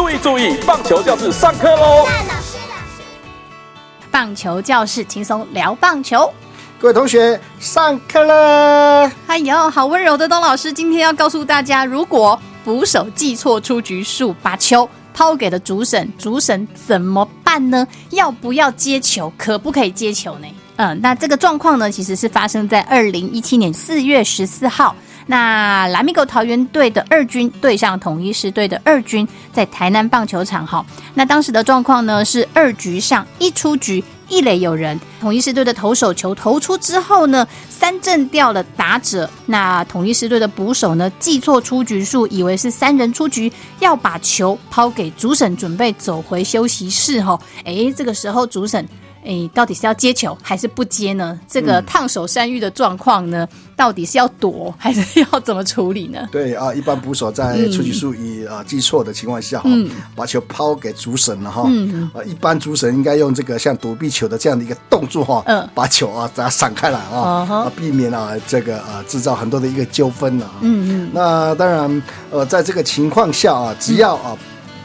注意注意，棒球教室上课喽！棒球教室轻松聊棒球。各位同学，上课了！哎呦，好温柔的东老师，今天要告诉大家，如果捕手记错出局数，把球抛给了主审，主审怎么办呢？要不要接球？可不可以接球呢？嗯，那这个状况呢，其实是发生在二零一七年四月十四号。那蓝米狗桃园队的二军对上统一狮队的二军，在台南棒球场哈。那当时的状况呢是二局上一出局一垒有人，统一狮队的投手球投出之后呢，三振掉了打者。那统一狮队的捕手呢记错出局数，以为是三人出局，要把球抛给主审，准备走回休息室哈。诶，这个时候主审。哎，到底是要接球还是不接呢？这个烫手山芋的状况呢，到底是要躲还是要怎么处理呢？对啊，一般捕手在出局数以啊记错的情况下，哈，把球抛给主审了哈。啊，一般主审应该用这个像躲避球的这样的一个动作哈，嗯，把球啊给它闪开来啊，啊，避免啊这个啊制造很多的一个纠纷了。嗯嗯。那当然，呃，在这个情况下啊，只要啊。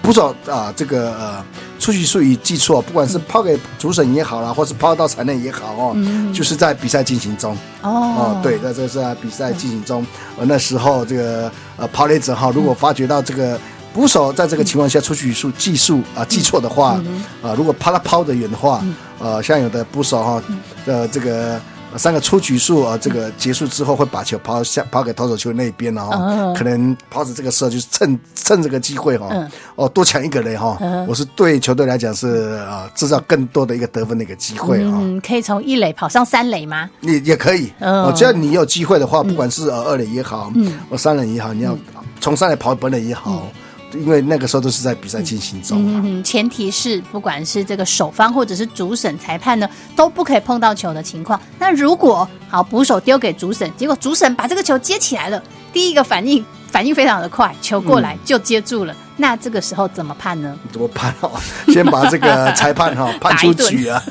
捕手啊，这个呃，出局数已记错，不管是抛给主审也好啦，或是抛到场内也好哦，就是在比赛进行中哦。哦，对，那这是在比赛进行中，呃，那时候这个呃抛垒者哈，如果发觉到这个捕手在这个情况下出局数计数啊记错的话，啊，如果抛他抛得远的话，呃，像有的捕手哈呃这个。三个出局数啊，这个结束之后会把球抛下，抛给投手球那边了哈。可能抛子这个时候就是趁趁这个机会哈，哦多抢一个人哈。我是对球队来讲是啊制造更多的一个得分的一个机会啊。嗯可以从一垒跑上三垒吗？你也可以，哦只要你有机会的话，不管是呃二垒也好，哦三垒也好，你要从三垒跑本垒也好。因为那个时候都是在比赛进行中，嗯前提是不管是这个守方或者是主审裁判呢，都不可以碰到球的情况。那如果好捕手丢给主审，结果主审把这个球接起来了，第一个反应反应非常的快，球过来就接住了。那这个时候怎么判呢？怎么判哦？先把这个裁判哈 判出局啊！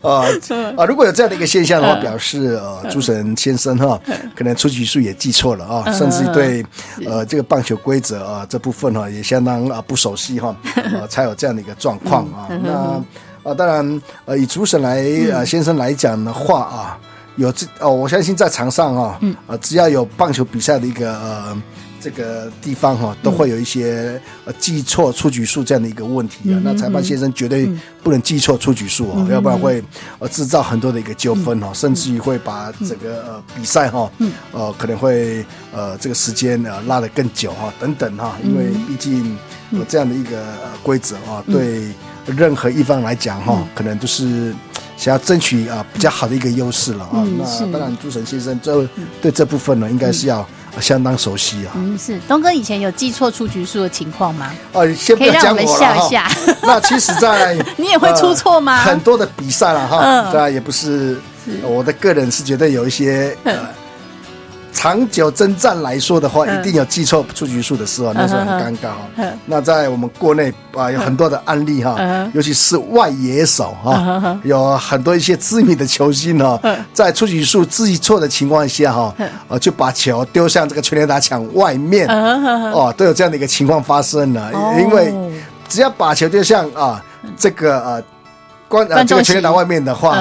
啊 啊！如果有这样的一个现象的话，表示呃，主审先生哈可能出局数也记错了啊，甚至对呃这个棒球规则啊这部分哈也相当啊不熟悉哈，呃才有这样的一个状况啊。那啊，当然呃以主审来呃先生来讲的话啊，有这哦，我相信在场上啊，啊只要有棒球比赛的一个呃。这个地方哈都会有一些呃记错出局数这样的一个问题啊，那裁判先生绝对不能记错出局数哦，要不然会呃制造很多的一个纠纷哦，甚至于会把整个呃比赛哈呃可能会呃这个时间呃拉得更久哈等等哈，因为毕竟有这样的一个规则啊，对任何一方来讲哈，可能都是想要争取啊比较好的一个优势了啊。那当然，朱晨先生这对这部分呢，应该是要。相当熟悉啊！嗯，是东哥以前有记错出局数的情况吗？哦，先不要讲我了 那其实，在 你也会出错吗？很多的比赛了哈，当然也不是，我的个人是觉得有一些。长久征战来说的话，一定有记错出局数的时候，那时候很尴尬哈。那在我们国内啊，有很多的案例哈，尤其是外野手哈，有很多一些知名的球星哈，在出局数记错的情况下哈，呃，就把球丢向这个全垒打墙外面，哦，都有这样的一个情况发生了。因为只要把球丢向啊这个呃观呃这个全垒打外面的话，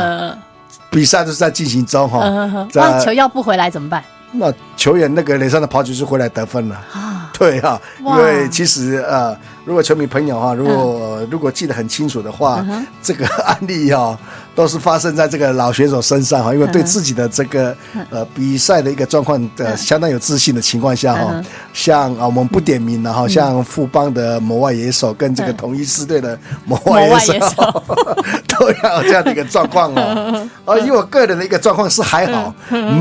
比赛都是在进行中哈。那球要不回来怎么办？那球员那个脸上的跑球是回来得分了。啊，对啊，因为其实呃，如果球迷朋友哈，如果如果记得很清楚的话，这个 案例哈。都是发生在这个老选手身上哈，因为对自己的这个呃比赛的一个状况的相当有自信的情况下哈，像啊我们不点名了哈，像富邦的某外野手跟这个同一师队的某外野手 都要有这样的一个状况哦。而 以我个人的一个状况是还好，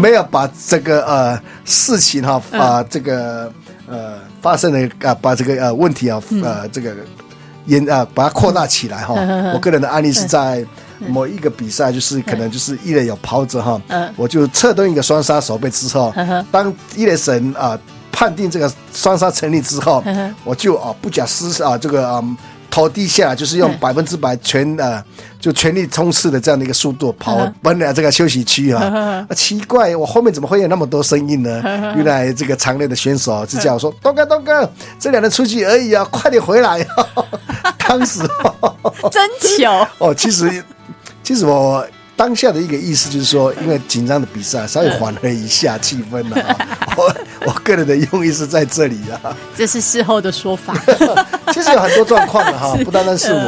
没有把这个呃事情哈啊这个呃发生的啊把这个呃问题啊呃这个延啊把它扩大起来哈。我个人的案例是在。某一个比赛就是可能就是一垒有抛着哈，我就侧蹲一个双杀手背之后，当一垒神啊判定这个双杀成立之后，我就啊不假思啊这个啊头低下，就是用嗯。百分之百全呃就全力冲刺的这样的一个速度跑嗯奔了这个休息区啊。啊奇怪，我后面怎么会有那么多声音呢？原来这个场内的选手就叫我说：“东哥，东哥，这两人出去而已啊，快点回来！” 当时 真巧。哦，其实其实我当下的一个意思就是说，因为紧张的比赛稍微缓和一下气氛了、啊。我我个人的用意是在这里啊。这是事后的说法。其实有很多状况的哈，不单单是我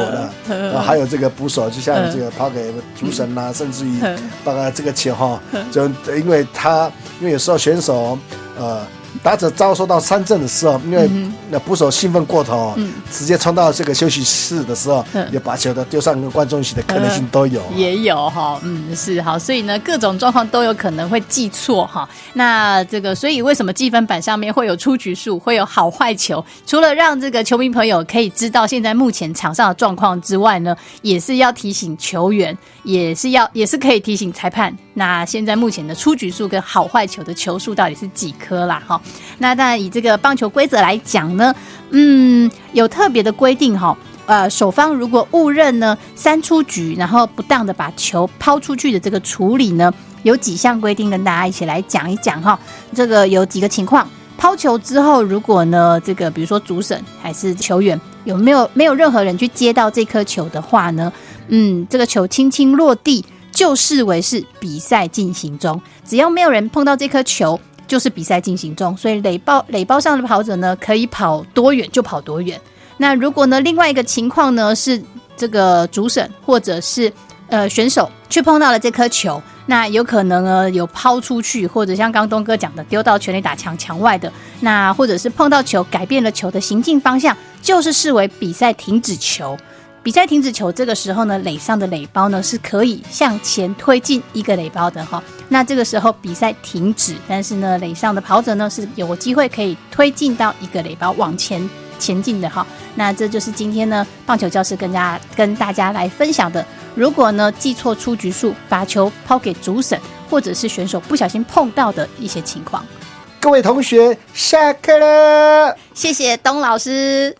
的，还有这个捕手，就像这个抛给主审啦，甚至于嗯包括这个球哈，就因为他因为有时候选手呃。打者遭受到三振的时候，因为那捕手兴奋过头，直接冲到这个休息室的时候，嗯也把球都丢上跟观众席的可能性都有。也有哈，嗯，是好，所以呢，各种状况都有可能会记错哈。那这个，所以为什么计分板上面会有出局数，会有好坏球？除了让这个球迷朋友可以知道现在目前场上的状况之外呢，也是要提醒球员，也是要 也是可以提醒裁判。那现在目前的出局数跟好坏球的球数到底是几颗啦？哈，那当然以这个棒球规则来讲呢，嗯，有特别的规定哈。呃，守方如果误认呢三出局，然后不当的把球抛出去的这个处理呢，有几项规定跟大家一起来讲一讲哈。这个有几个情况，抛球之后，如果呢这个比如说主审还是球员有没有没有任何人去接到这颗球的话呢，嗯，这个球轻轻落地就视为是比赛进行中，只要没有人碰到这颗球。就是比赛进行中，所以垒包垒包上的跑者呢，可以跑多远就跑多远。那如果呢，另外一个情况呢是这个主审或者是呃选手去碰到了这颗球，那有可能呢有抛出去，或者像刚东哥讲的丢到全垒打墙墙外的，那或者是碰到球改变了球的行进方向，就是视为比赛停止球。比赛停止球，这个时候呢，垒上的垒包呢是可以向前推进一个垒包的哈。那这个时候比赛停止，但是呢，垒上的跑者呢是有机会可以推进到一个垒包往前前进的哈。那这就是今天呢棒球教室跟大家跟大家来分享的。如果呢记错出局数，把球抛给主审或者是选手不小心碰到的一些情况。各位同学，下课了。谢谢东老师。